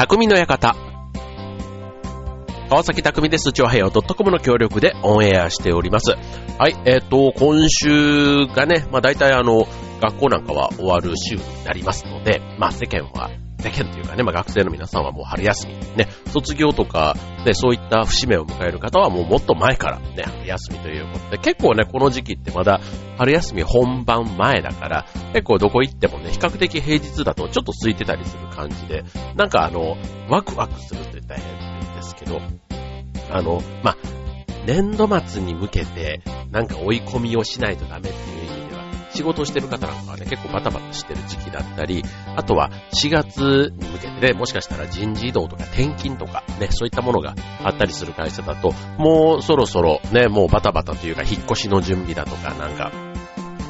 匠の館。川崎匠です。超平洋 .com の協力でオンエアしております。はい、えっ、ー、と、今週がね、まあ大体あの、学校なんかは終わる週になりますので、まあ世間は世間というかね、まあ学生の皆さんはもう春休み、ね、卒業とか、で、そういった節目を迎える方はもうもっと前からね、春休みということで、結構ね、この時期ってまだ春休み本番前だから、結構どこ行ってもね、比較的平日だとちょっと空いてたりする感じで、なんかあの、ワクワクするって言ったら変ですけど、あの、まあ、年度末に向けて、なんか追い込みをしないとダメっていう仕事をしてる方なんかはね、結構バタバタしてる時期だったり、あとは4月に向けてね、もしかしたら人事異動とか転勤とかね、そういったものがあったりする会社だと、もうそろそろね、もうバタバタというか引っ越しの準備だとか、なんか、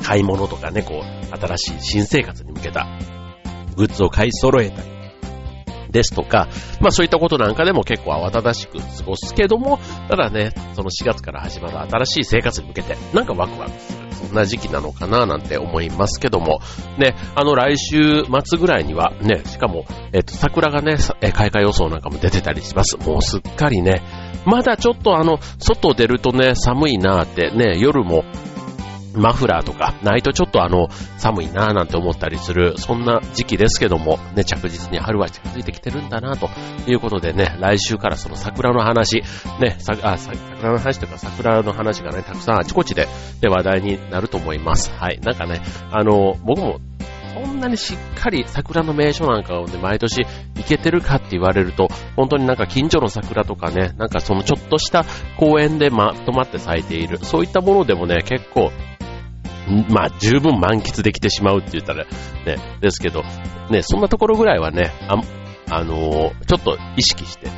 買い物とかね、こう、新しい新生活に向けたグッズを買い揃えたり、ですとか、まあそういったことなんかでも結構慌ただしく過ごすけども、ただね、その4月から始まる新しい生活に向けて、なんかワクワクする。そんな時期なのかななんて思いますけども、ね、あの来週末ぐらいにはね、しかも、えっと、桜がね、開花予想なんかも出てたりします。もうすっかりね、まだちょっとあの、外出るとね、寒いなーってね、夜もマフラーとかないとちょっとあの寒いなぁなんて思ったりするそんな時期ですけどもね着実に春は近づいてきてるんだなということでね来週からその桜の話ねさあ桜の話とか桜の話がねたくさんあちこちでで話題になると思います。はい。なんかねあの僕もそんなにしっかり桜の名所なんかをね、毎年行けてるかって言われると、本当になんか近所の桜とかね、なんかそのちょっとした公園でまとまって咲いている、そういったものでもね、結構まあ、十分満喫できてしまうって言ったら、ね、ですけど、ね、そんなところぐらいはね、あ、あのー、ちょっと意識して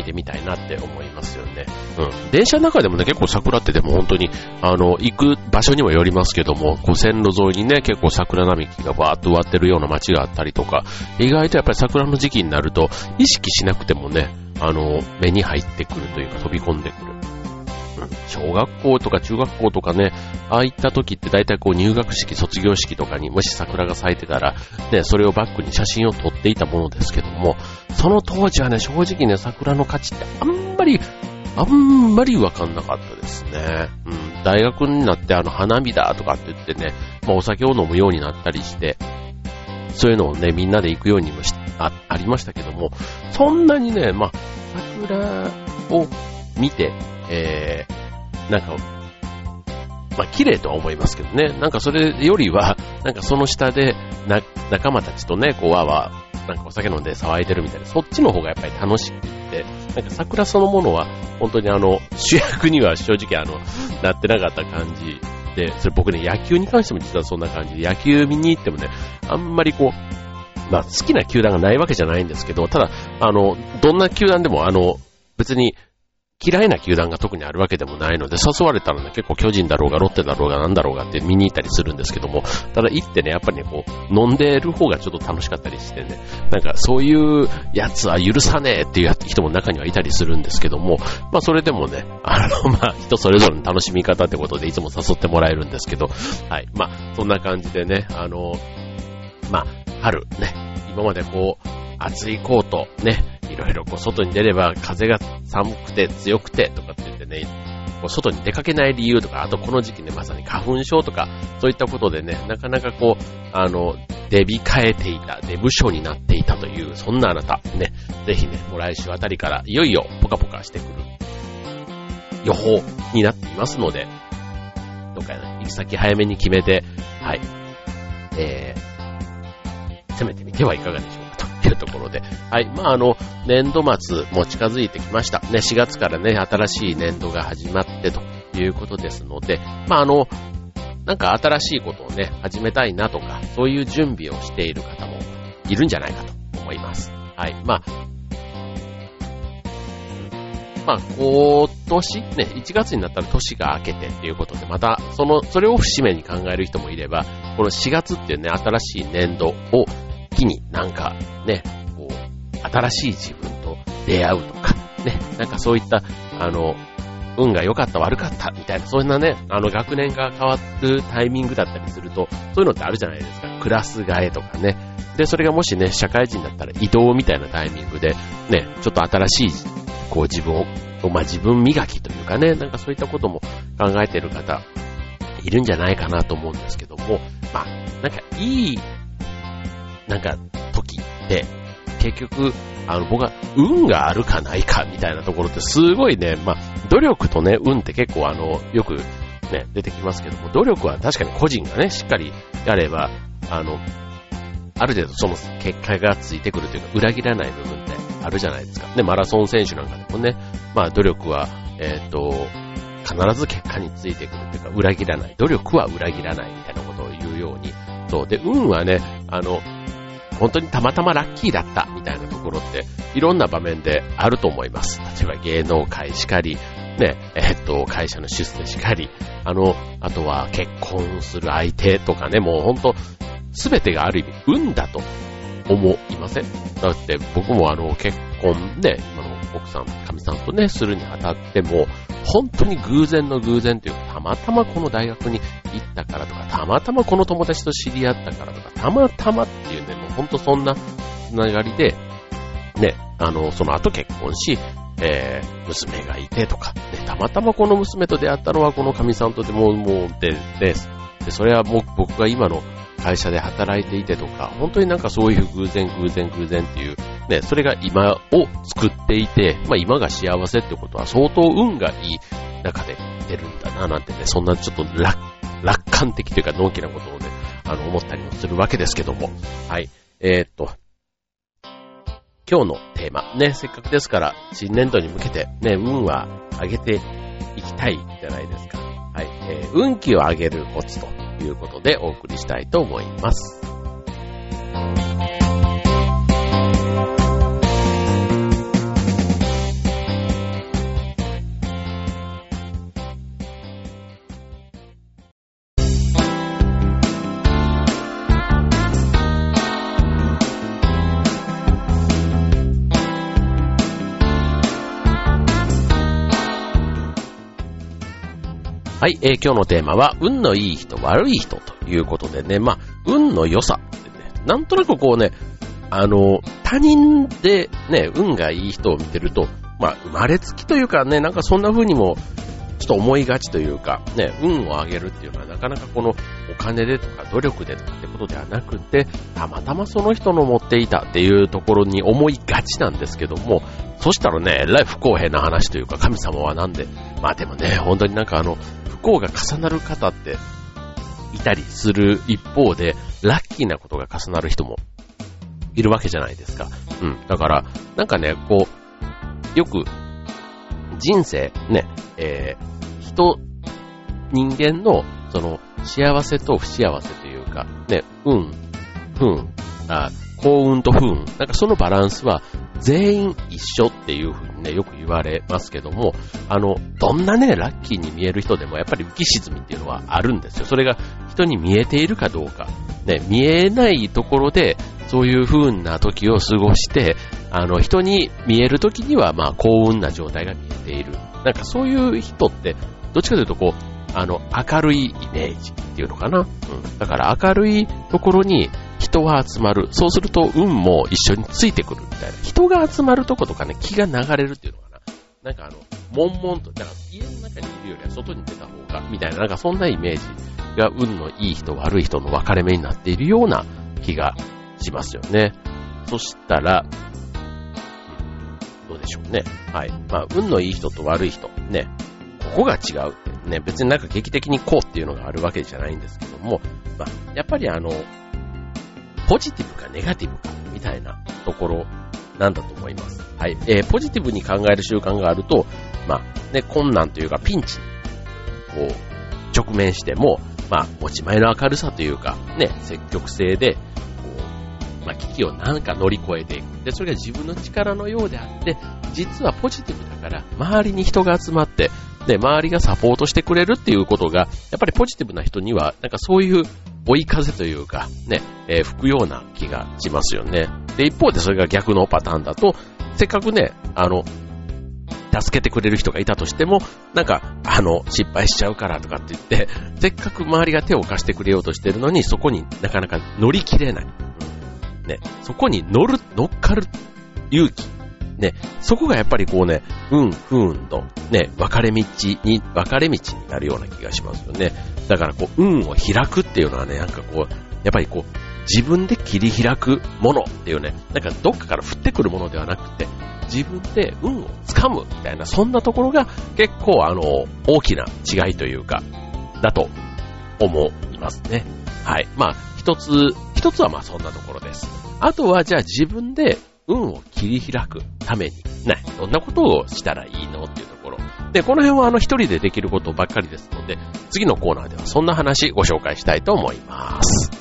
見てみたいなって思いますよね。うん。電車の中でもね、結構桜ってでも本当に、あの、行く場所にもよりますけども、こう線路沿いにね、結構桜並木がバーっと植わってるような街があったりとか、意外とやっぱり桜の時期になると、意識しなくてもね、あの、目に入ってくるというか飛び込んでくる。小学校とか中学校とかね、ああいった時って大体こう入学式、卒業式とかにもし桜が咲いてたら、ね、それをバックに写真を撮っていたものですけども、その当時はね、正直ね、桜の価値ってあんまり、あんまりわかんなかったですね。うん、大学になってあの花見だとかって言ってね、まあお酒を飲むようになったりして、そういうのをね、みんなで行くようにもしあありましたけども、そんなにね、まあ、桜を見て、えー、なんか、まあ、綺麗とは思いますけどね。なんかそれよりは、なんかその下で、な、仲間たちとね、こう、わわ、なんかお酒飲んで騒いでるみたいな、そっちの方がやっぱり楽しくて、なんか桜そのものは、本当にあの、主役には正直あの、なってなかった感じで、それ僕ね、野球に関しても実はそんな感じで、野球見に行ってもね、あんまりこう、まあ、好きな球団がないわけじゃないんですけど、ただ、あの、どんな球団でも、あの、別に、嫌いな球団が特にあるわけでもないので、誘われたらね、結構巨人だろうが、ロッテだろうが、なんだろうがって見に行ったりするんですけども、ただ行ってね、やっぱりね、こう、飲んでる方がちょっと楽しかったりしてね、なんかそういうやつは許さねえっていう人も中にはいたりするんですけども、まあそれでもね、あの、まあ人それぞれの楽しみ方ってことでいつも誘ってもらえるんですけど、はい、まあそんな感じでね、あの、まあ春ね、今までこう、厚いコート、ね、ろいろこう外に出れば風が寒くて強くてとかって言ってね、こう外に出かけない理由とか、あとこの時期ね、まさに花粉症とか、そういったことでね、なかなかこう、あの、デビ変えていた、デブ症になっていたという、そんなあなた、ね、ぜひね、もう来週あたりからいよいよポカポカしてくる予報になっていますので、どっかね、行き先早めに決めて、はい、えー、攻めてみてはいかがでしょうか。っていうところで、はい。まあ、あの、年度末も近づいてきました。ね、4月からね、新しい年度が始まってということですので、まあ、あの、なんか新しいことをね、始めたいなとか、そういう準備をしている方もいるんじゃないかと思います。はい。まあ、まあ、今年、ね、1月になったら年が明けてっていうことで、また、その、それを節目に考える人もいれば、この4月っていうね、新しい年度をになんかね、こう、新しい自分と出会うとか、ね、なんかそういった、あの、運が良かった悪かったみたいな、そんなね、あの学年が変わるタイミングだったりすると、そういうのってあるじゃないですか。クラス替えとかね。で、それがもしね、社会人だったら移動みたいなタイミングで、ね、ちょっと新しい、こう自分を、まあ自分磨きというかね、なんかそういったことも考えてる方、いるんじゃないかなと思うんですけども、まあ、なんかいい、なんか時って、結局、あの、僕は運があるかないかみたいなところってすごいね、まあ、努力とね、運って結構あの、よくね、出てきますけども、努力は確かに個人がね、しっかりやれば、あの、ある程度その結果がついてくるというか、裏切らない部分ってあるじゃないですか。ね、マラソン選手なんかでもね、まあ努力は、えっ、ー、と、必ず結果についてくるというか、裏切らない。努力は裏切らないみたいなことを言うように。そう。で、運はね、あの、本当にたまたまラッキーだったみたいなところって、いろんな場面であると思います。例えば芸能界しかり、ね、えっと、会社の出世しかり、あの、あとは結婚する相手とかね、もう本当すべてがある意味、運だと思いません。だって僕もあの、結婚ね、今の奥さん、かみさんとね、するにあたっても、本当に偶然の偶然というか、たまたまこの大学に行ったからとか、たまたまこの友達と知り合ったからとか、たまたまっていうね、もう本当そんなつながりで、ね、あの、その後結婚し、えー、娘がいてとか、ね、たまたまこの娘と出会ったのはこの神さんとでも、もう、で、で、で、それはもう僕が今の会社で働いていてとか、本当になんかそういう偶然偶然偶然っていう、ね、それが今を作っていて、まあ今が幸せってことは相当運がいい中で出るんだななんてね、そんなちょっと楽、楽観的というか、のんきなことをね、あの、思ったりもするわけですけども。はい。えー、っと、今日のテーマ、ね、せっかくですから、新年度に向けて、ね、運は上げていきたいじゃないですか。はい。えー、運気を上げるコツということでお送りしたいと思います。はい、えー、今日のテーマは、運のいい人、悪い人ということでね、まあ、運の良さ。ってね、なんとなくこうね、あの、他人でね、運がいい人を見てると、まあ、生まれつきというかね、なんかそんな風にも、ちょっと思いがちというか、ね、運を上げるっていうのはなかなかこのお金でとか努力でとかってことではなくて、たまたまその人の持っていたっていうところに思いがちなんですけども、そしたらね、えらい不公平な話というか、神様はなんで、まあでもね、本当になんかあの、幸が重なる方っていたりする一方で、ラッキーなことが重なる人もいるわけじゃないですか。うん。だから、なんかね、こう、よく、人生、ね、えー、人、人間の、その、幸せと不幸せというか、ね、運、不運、あ幸運と不運、なんかそのバランスは全員一緒っていうふうにね、よく言われますけども、あの、どんなね、ラッキーに見える人でもやっぱり浮き沈みっていうのはあるんですよ。それが人に見えているかどうか。ね、見えないところで、そういう風な時を過ごして、あの、人に見える時には、まあ、幸運な状態が見えている。なんかそういう人って、どっちかというとこう、あの、明るいイメージっていうのかな。うん。だから明るいところに人は集まる。そうすると運も一緒についてくるみたいな。人が集まるとことかね、気が流れるっていうのかな。なんかあの、悶々と、だから家の中にいるよりは外に出た方が、みたいな、なんかそんなイメージが運のいい人、悪い人の分かれ目になっているような気がしますよね。そしたら、どうでしょうね。はい。まあ、運のいい人と悪い人、ね。ここが違うってね、別になんか劇的にこうっていうのがあるわけじゃないんですけども、まあ、やっぱりあの、ポジティブかネガティブかみたいなところなんだと思います。はい。えー、ポジティブに考える習慣があると、まあ、ね、困難というかピンチに、こう、直面しても、まあ、持ち前の明るさというか、ね、積極性で、こうまあ、危機をなんか乗り越えていく。で、それが自分の力のようであって、実はポジティブだから、周りに人が集まって、で、周りがサポートしてくれるっていうことが、やっぱりポジティブな人には、なんかそういう追い風というか、ね、えー、吹くような気がしますよね。で、一方でそれが逆のパターンだと、せっかくね、あの、助けてくれる人がいたとしても、なんか、あの、失敗しちゃうからとかって言って、せっかく周りが手を貸してくれようとしてるのに、そこになかなか乗り切れない。ね、そこに乗る、乗っかる勇気。ね、そこがやっぱりこうね、運、不運と、ね、分かれ道に、分かれ道になるような気がしますよね。だからこう、運を開くっていうのはね、なんかこう、やっぱりこう、自分で切り開くものっていうね、なんかどっかから降ってくるものではなくて、自分で運をつかむみたいな、そんなところが結構あの、大きな違いというか、だと思いますね。はい。まあ、一つ、一つはまあそんなところです。あとはじゃあ自分で運を切り開くために、ね、どんなことをしたらいいのっていうところ。で、この辺はあの一人でできることばっかりですので、次のコーナーではそんな話ご紹介したいと思います。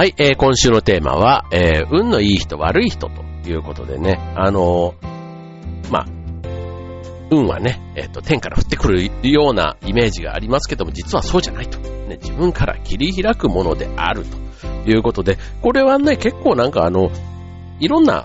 はい、えー、今週のテーマは、えー、運のいい人、悪い人ということでね、あのー、まあ、運はね、えっ、と、天から降ってくるようなイメージがありますけども、実はそうじゃないと。ね、自分から切り開くものであるということで、これはね、結構なんかあの、いろんな、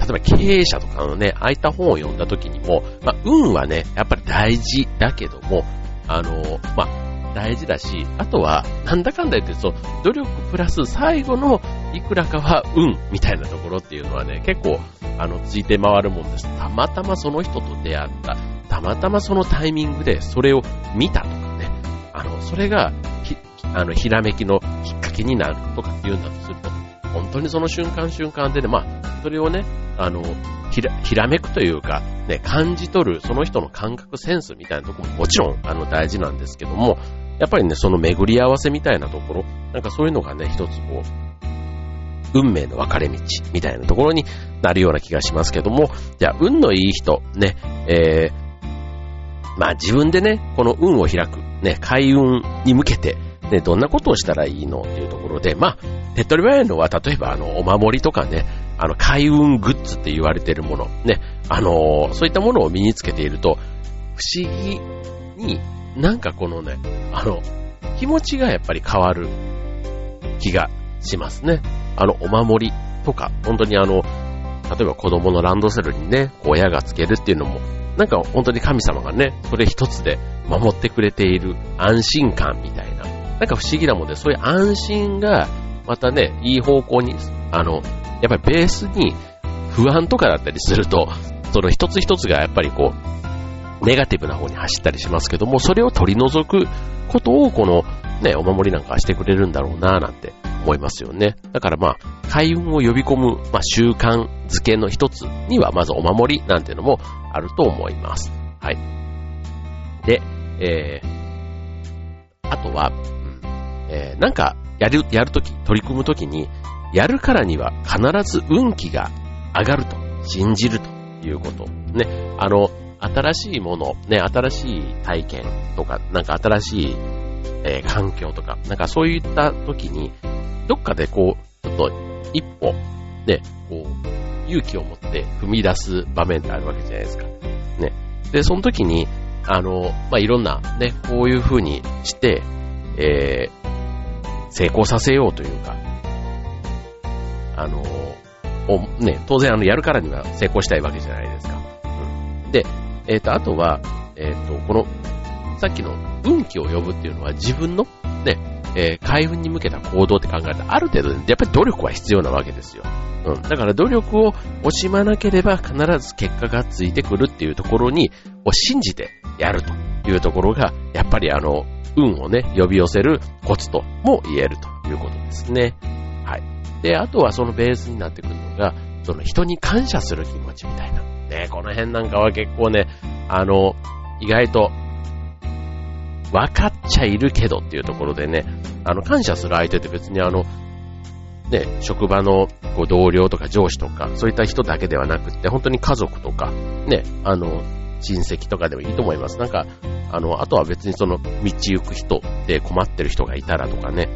例えば経営者とかのね、ああいった本を読んだ時にも、まあ、運はね、やっぱり大事だけども、あの、まあ、大事だし、あとは、なんだかんだ言ってそう、努力プラス最後のいくらかは運みたいなところっていうのはね、結構、あの、ついて回るもんです。たまたまその人と出会った、たまたまそのタイミングでそれを見たとかね、あの、それが、ひ、あの、ひらめきのきっかけになるとかっていうんだとすると、本当にその瞬間瞬間でね、まあ、それをね、あの、ひら、ひらめくというか、ね、感じ取る、その人の感覚センスみたいなとこももちろん、あの、大事なんですけども、やっぱりね、その巡り合わせみたいなところ、なんかそういうのがね、一つこう、運命の分かれ道みたいなところになるような気がしますけども、じゃあ、運のいい人、ね、えー、まあ自分でね、この運を開く、ね、開運に向けて、ね、どんなことをしたらいいのっていうところで、まあ、手っ取り早いのは、例えばあの、お守りとかね、あの、開運グッズって言われてるもの、ね、あのー、そういったものを身につけていると、不思議になんかこのね、あの、気持ちがやっぱり変わる気がしますね。あの、お守りとか、本当にあの、例えば子供のランドセルにね、親がつけるっていうのも、なんか本当に神様がね、それ一つで守ってくれている安心感みたいな、なんか不思議なもんで、そういう安心が、またね、いい方向に、あの、やっぱりベースに不安とかだったりすると、その一つ一つがやっぱりこう、ネガティブな方に走ったりしますけども、それを取り除くことをこのね、お守りなんかしてくれるんだろうなぁなんて思いますよね。だからまあ、開運を呼び込む、まあ、習慣づけの一つには、まずお守りなんていうのもあると思います。はい。で、えー、あとは、うんえー、なんか、やる、やるとき、取り組むときに、やるからには必ず運気が上がると信じるということ。ね、あの、新しいもの、ね、新しい体験とか、なんか新しい、えー、環境とか、なんかそういった時に、どっかでこう、ちょっと一歩、ね、こう、勇気を持って踏み出す場面ってあるわけじゃないですか。ね。で、その時に、あの、まあ、いろんな、ね、こういう風にして、えー、成功させようというか、あの、ね、当然あの、やるからには成功したいわけじゃないですか。うん。で、えっ、ー、と、あとは、えっ、ー、と、この、さっきの運気を呼ぶっていうのは自分のね、えー、開運に向けた行動って考えたら、ある程度、やっぱり努力は必要なわけですよ。うん。だから努力を惜しまなければ必ず結果がついてくるっていうところに、を信じてやるというところが、やっぱりあの、運をね、呼び寄せるコツとも言えるということですね。はい。で、あとはそのベースになってくるのが、その人に感謝する気持ちみたいな。この辺なんかは結構ね、あの、意外と、分かっちゃいるけどっていうところでね、あの、感謝する相手って別にあの、ね、職場のこう同僚とか上司とか、そういった人だけではなくって、本当に家族とか、ね、あの、親戚とかでもいいと思います。なんか、あの、あとは別にその、道行く人で困ってる人がいたらとかね、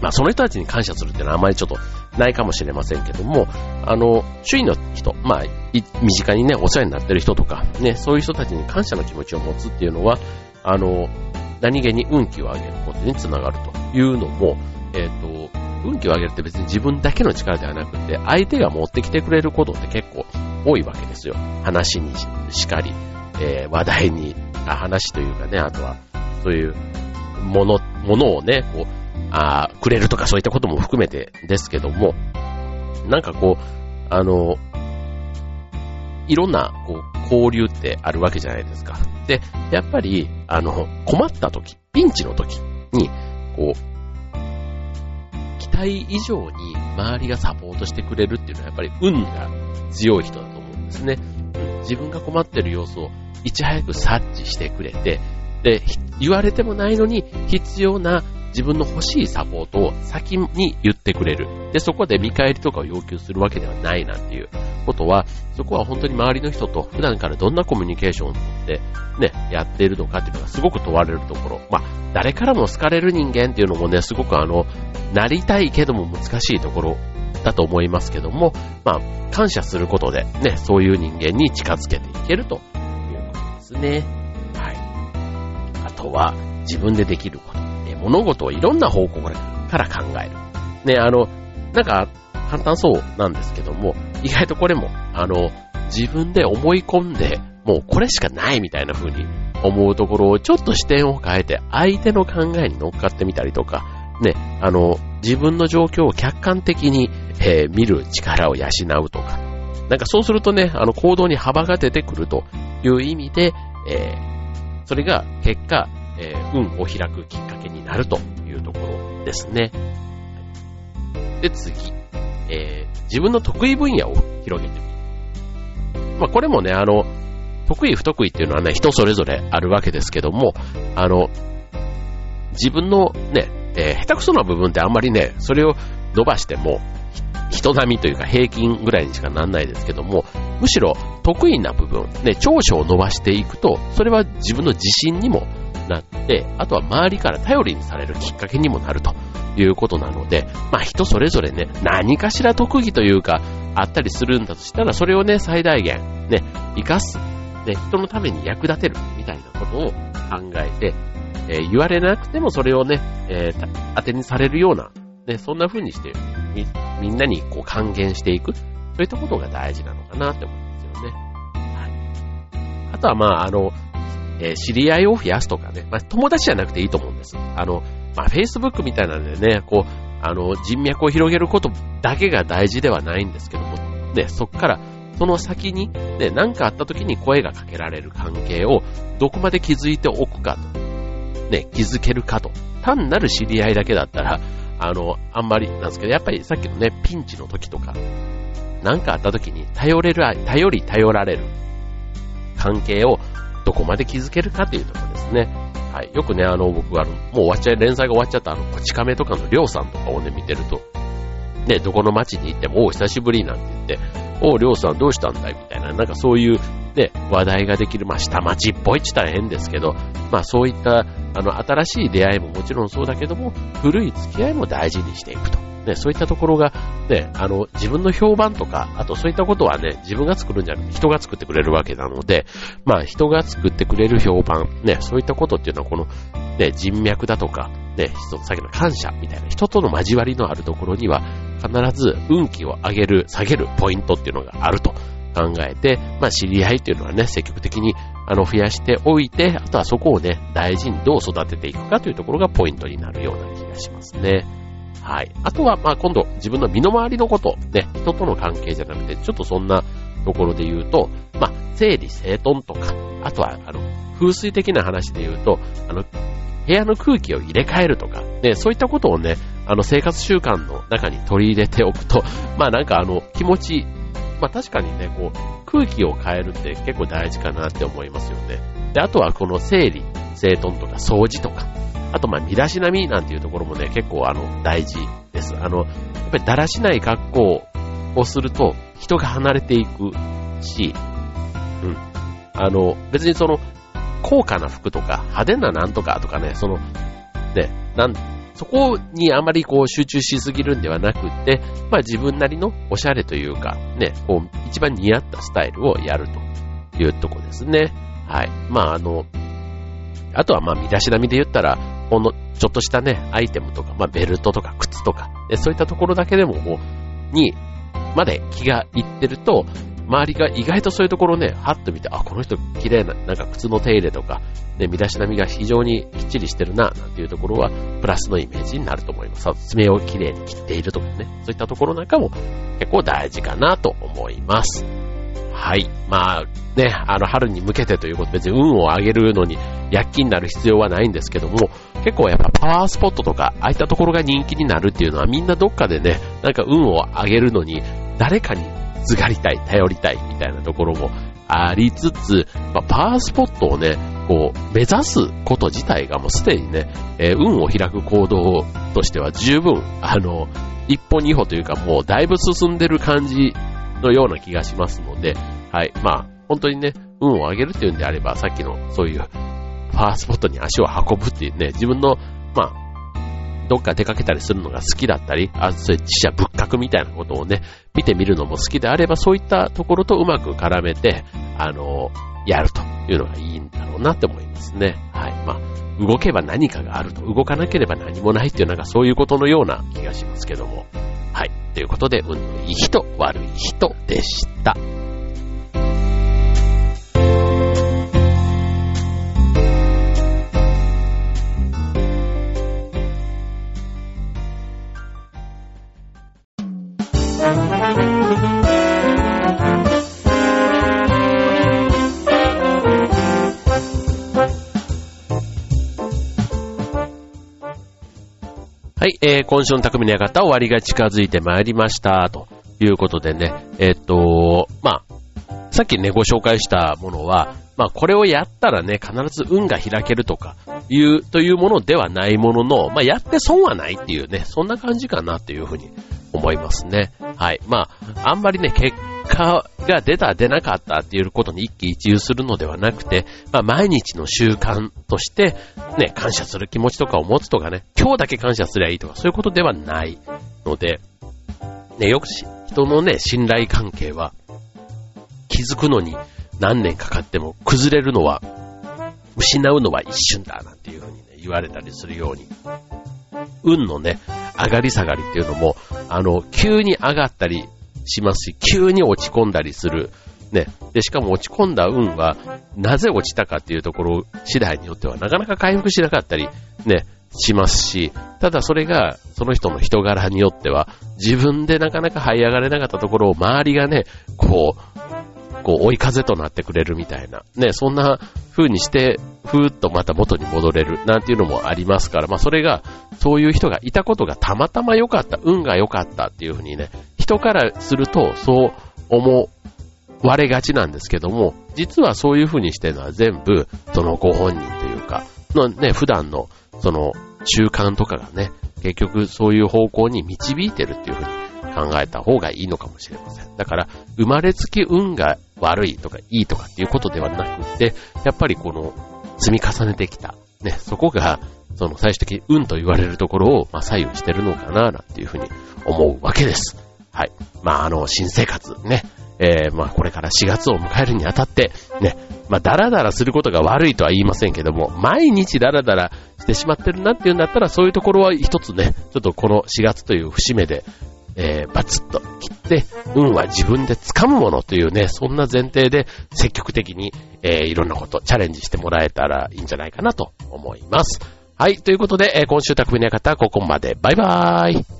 まあその人たちに感謝するっていうのはあまりちょっとないかもしれませんけども、あの、周囲の人、まあ、身近にね、お世話になってる人とか、ね、そういう人たちに感謝の気持ちを持つっていうのは、あの、何気に運気を上げることにつながるというのも、えっ、ー、と、運気を上げるって別に自分だけの力ではなくて、相手が持ってきてくれることって結構多いわけですよ。話にしかり、えー、話題に、あ、話というかね、あとは、そういうもの、ものをね、こう、あくれるとかそういったことも含めてですけども、なんかこう、あの、いろんなこう交流ってあるわけじゃないですか。で、やっぱり、あの、困った時、ピンチの時に、こう、期待以上に周りがサポートしてくれるっていうのはやっぱり運が強い人だと思うんですね。自分が困ってる様子をいち早く察知してくれて、で、言われてもないのに必要な自分の欲しいサポートを先に言ってくれる。で、そこで見返りとかを要求するわけではないなんていうことは、そこは本当に周りの人と普段からどんなコミュニケーションをとってね、やっているのかっていうのがすごく問われるところ。まあ、誰からも好かれる人間っていうのもね、すごくあの、なりたいけども難しいところだと思いますけども、まあ、感謝することでね、そういう人間に近づけていけるということですね。はい。あとは、自分でできること。物事をいろんな方向から考える。ね、あの、なんか、簡単そうなんですけども、意外とこれも、あの、自分で思い込んで、もうこれしかないみたいな風に思うところをちょっと視点を変えて、相手の考えに乗っかってみたりとか、ね、あの、自分の状況を客観的に、えー、見る力を養うとか、なんかそうするとね、あの行動に幅が出てくるという意味で、えー、それが結果、えー、運を開くきっかけになるというところですね。で、次。えー、自分の得意分野を広げてみる。まあ、これもね、あの、得意不得意っていうのはね、人それぞれあるわけですけども、あの、自分のね、えー、下手くそな部分ってあんまりね、それを伸ばしても、人並みというか平均ぐらいにしかなんないですけども、むしろ得意な部分、ね、長所を伸ばしていくと、それは自分の自信にもなって、あとは周りから頼りにされるきっかけにもなるということなので、まあ人それぞれね、何かしら特技というか、あったりするんだとしたら、それをね、最大限、ね、活かす、ね、人のために役立てるみたいなことを考えて、えー、言われなくてもそれをね、えー、当てにされるような、ね、そんな風にしてみ、みんなにこう還元していく、そういったことが大事なのかなって思いますよね。はい。あとはまあ、あの、えー、知り合いを増やすとかね、まあ、友達じゃなくていいと思うんです。あの、まあ、Facebook みたいなんでね、こう、あの、人脈を広げることだけが大事ではないんですけども、ね、そっから、その先に、ね、何かあった時に声がかけられる関係をどこまで築いておくかと、ね、気づけるかと。単なる知り合いだけだったら、あの、あんまりなんですけど、やっぱりさっきのね、ピンチの時とか、何かあった時に頼れる、頼り頼られる関係をどこまで気づけるかっていうところですね。はい。よくね、あの、僕は、もう終わっちゃい、連載が終わっちゃったあの、こち亀とかのりょうさんとかをね、見てると、ね、どこの街に行っても、お久しぶりなんて言って、おりょうさんどうしたんだいみたいな、なんかそういう、ね、話題ができる、まあ、下町っぽいって言ったら変ですけど、まあ、そういった、あの、新しい出会いももちろんそうだけども、古い付き合いも大事にしていくと。ね、そういったところが、ね、あの、自分の評判とか、あとそういったことはね、自分が作るんじゃなくて人が作ってくれるわけなので、まあ人が作ってくれる評判、ね、そういったことっていうのはこの、ね、人脈だとか、ね、さっきの感謝みたいな人との交わりのあるところには、必ず運気を上げる、下げるポイントっていうのがあると考えて、まあ知り合いっていうのはね、積極的にあの増やしておいて、あとはそこをね、大事にどう育てていくかというところがポイントになるような気がしますね。はい。あとは、まあ今度、自分の身の回りのこと、ね、人との関係じゃなくて、ちょっとそんなところで言うと、まあ、整理整頓とか、あとは、あの、風水的な話で言うと、あの、部屋の空気を入れ替えるとか、ね、そういったことをね、あの、生活習慣の中に取り入れておくと、まあなんかあの、気持ち、まあ確かにね、こう、空気を変えるって結構大事かなって思いますよね。で、あとはこの整理、整頓とか掃除とか、あと、まあ、身だしなみなんていうところもね、結構、あの、大事です。あの、やっぱりだらしない格好をすると、人が離れていくし、うん。あの、別にその、高価な服とか、派手ななんとかとかね、その、ね、なん、そこにあまりこう集中しすぎるんではなくって、まあ自分なりのおしゃれというか、ね、こう一番似合ったスタイルをやるというとこですね。はい。まああの、あとはまあ身だしなみで言ったら、ほんのちょっとしたね、アイテムとか、まあベルトとか靴とか、そういったところだけでももう、に、まで気がいってると、周りが意外とそういうところね、はっと見て、あ、この人綺麗な、なんか靴の手入れとか、ね、身だしなみが非常にきっちりしてるな、なんていうところは、プラスのイメージになると思います。爪を綺麗に切っているとかね、そういったところなんかも結構大事かなと思います。はい。まあ、ね、あの、春に向けてということ、別に運を上げるのに躍起になる必要はないんですけども、結構やっぱパワースポットとか、ああいったところが人気になるっていうのはみんなどっかでね、なんか運を上げるのに、誰かにすがりたい、頼りたいみたいなところもありつつ、まあ、パワースポットをね、こう、目指すこと自体がもうすでにね、えー、運を開く行動としては十分、あの、一歩二歩というかもうだいぶ進んでる感じのような気がしますので、はい。まあ、本当にね、運を上げるっていうんであれば、さっきのそういう、ファースポットに足を運ぶっていうね、自分の、まあ、どっか出かけたりするのが好きだったり、あ、そういう自社仏閣みたいなことをね、見てみるのも好きであれば、そういったところとうまく絡めて、あの、やるというのがいいんだろうなって思いますね。はい。まあ、動けば何かがあると、動かなければ何もないっていうなんかそういうことのような気がしますけども。ということで、運のいい人、悪い人でした。えー、今週の匠の館終わりが近づいてまいりました、ということでね、えー、っと、まあ、さっきね、ご紹介したものは、まあ、これをやったらね、必ず運が開けるとか、いう、というものではないものの、まあ、やって損はないっていうね、そんな感じかなっていうふうに思いますね。はい。まあ、あんまりね、結果が出た、出なかったっていうことに一喜一憂するのではなくて、まあ、毎日の習慣として、ね、感謝する気持ちとかを持つとかね、今日だけ感謝すりゃいいとか、そういうことではないので、ね、よく人のね、信頼関係は、気づくのに何年かかっても崩れるのは、失うのは一瞬だ、なんていうふうにね、言われたりするように、運のね、上がり下がりっていうのも、あの、急に上がったりしますし、急に落ち込んだりする。ね。で、しかも落ち込んだ運は、なぜ落ちたかっていうところ次第によっては、なかなか回復しなかったり、ね、しますし、ただそれが、その人の人柄によっては、自分でなかなか這い上がれなかったところを周りがね、こう、こう追い風となってくれるみたいな、ね、そんな風にして、ふーっとまた元に戻れる、なんていうのもありますから、まあそれが、そういう人がいたことがたまたま良かった、運が良かったっていう風にね、人からするとそう思われがちなんですけども、実はそういう風にしてるのは全部、そのご本人というか、のね、普段のその習慣とかがね、結局そういう方向に導いてるっていう風に考えた方がいいのかもしれません。だから、生まれつき運が悪いとかいいとかっていうことではなくて、やっぱりこの積み重ねてきた、ね、そこが、その最終的に運と言われるところを、まあ、左右してるのかな、なんていうふうに思うわけです。はい。まあ、あの、新生活ね、えー、まあ、これから4月を迎えるにあたって、ね、まあ、ダラダラすることが悪いとは言いませんけども、毎日ダラダラしてしまってるなっていうんだったら、そういうところは一つね、ちょっとこの4月という節目で、えー、バツッと切って、運は自分で掴むものというね、そんな前提で積極的に、えー、いろんなこと、チャレンジしてもらえたらいいんじゃないかなと思います。はい、ということで、えー、今週匠の方はここまで。バイバーイ。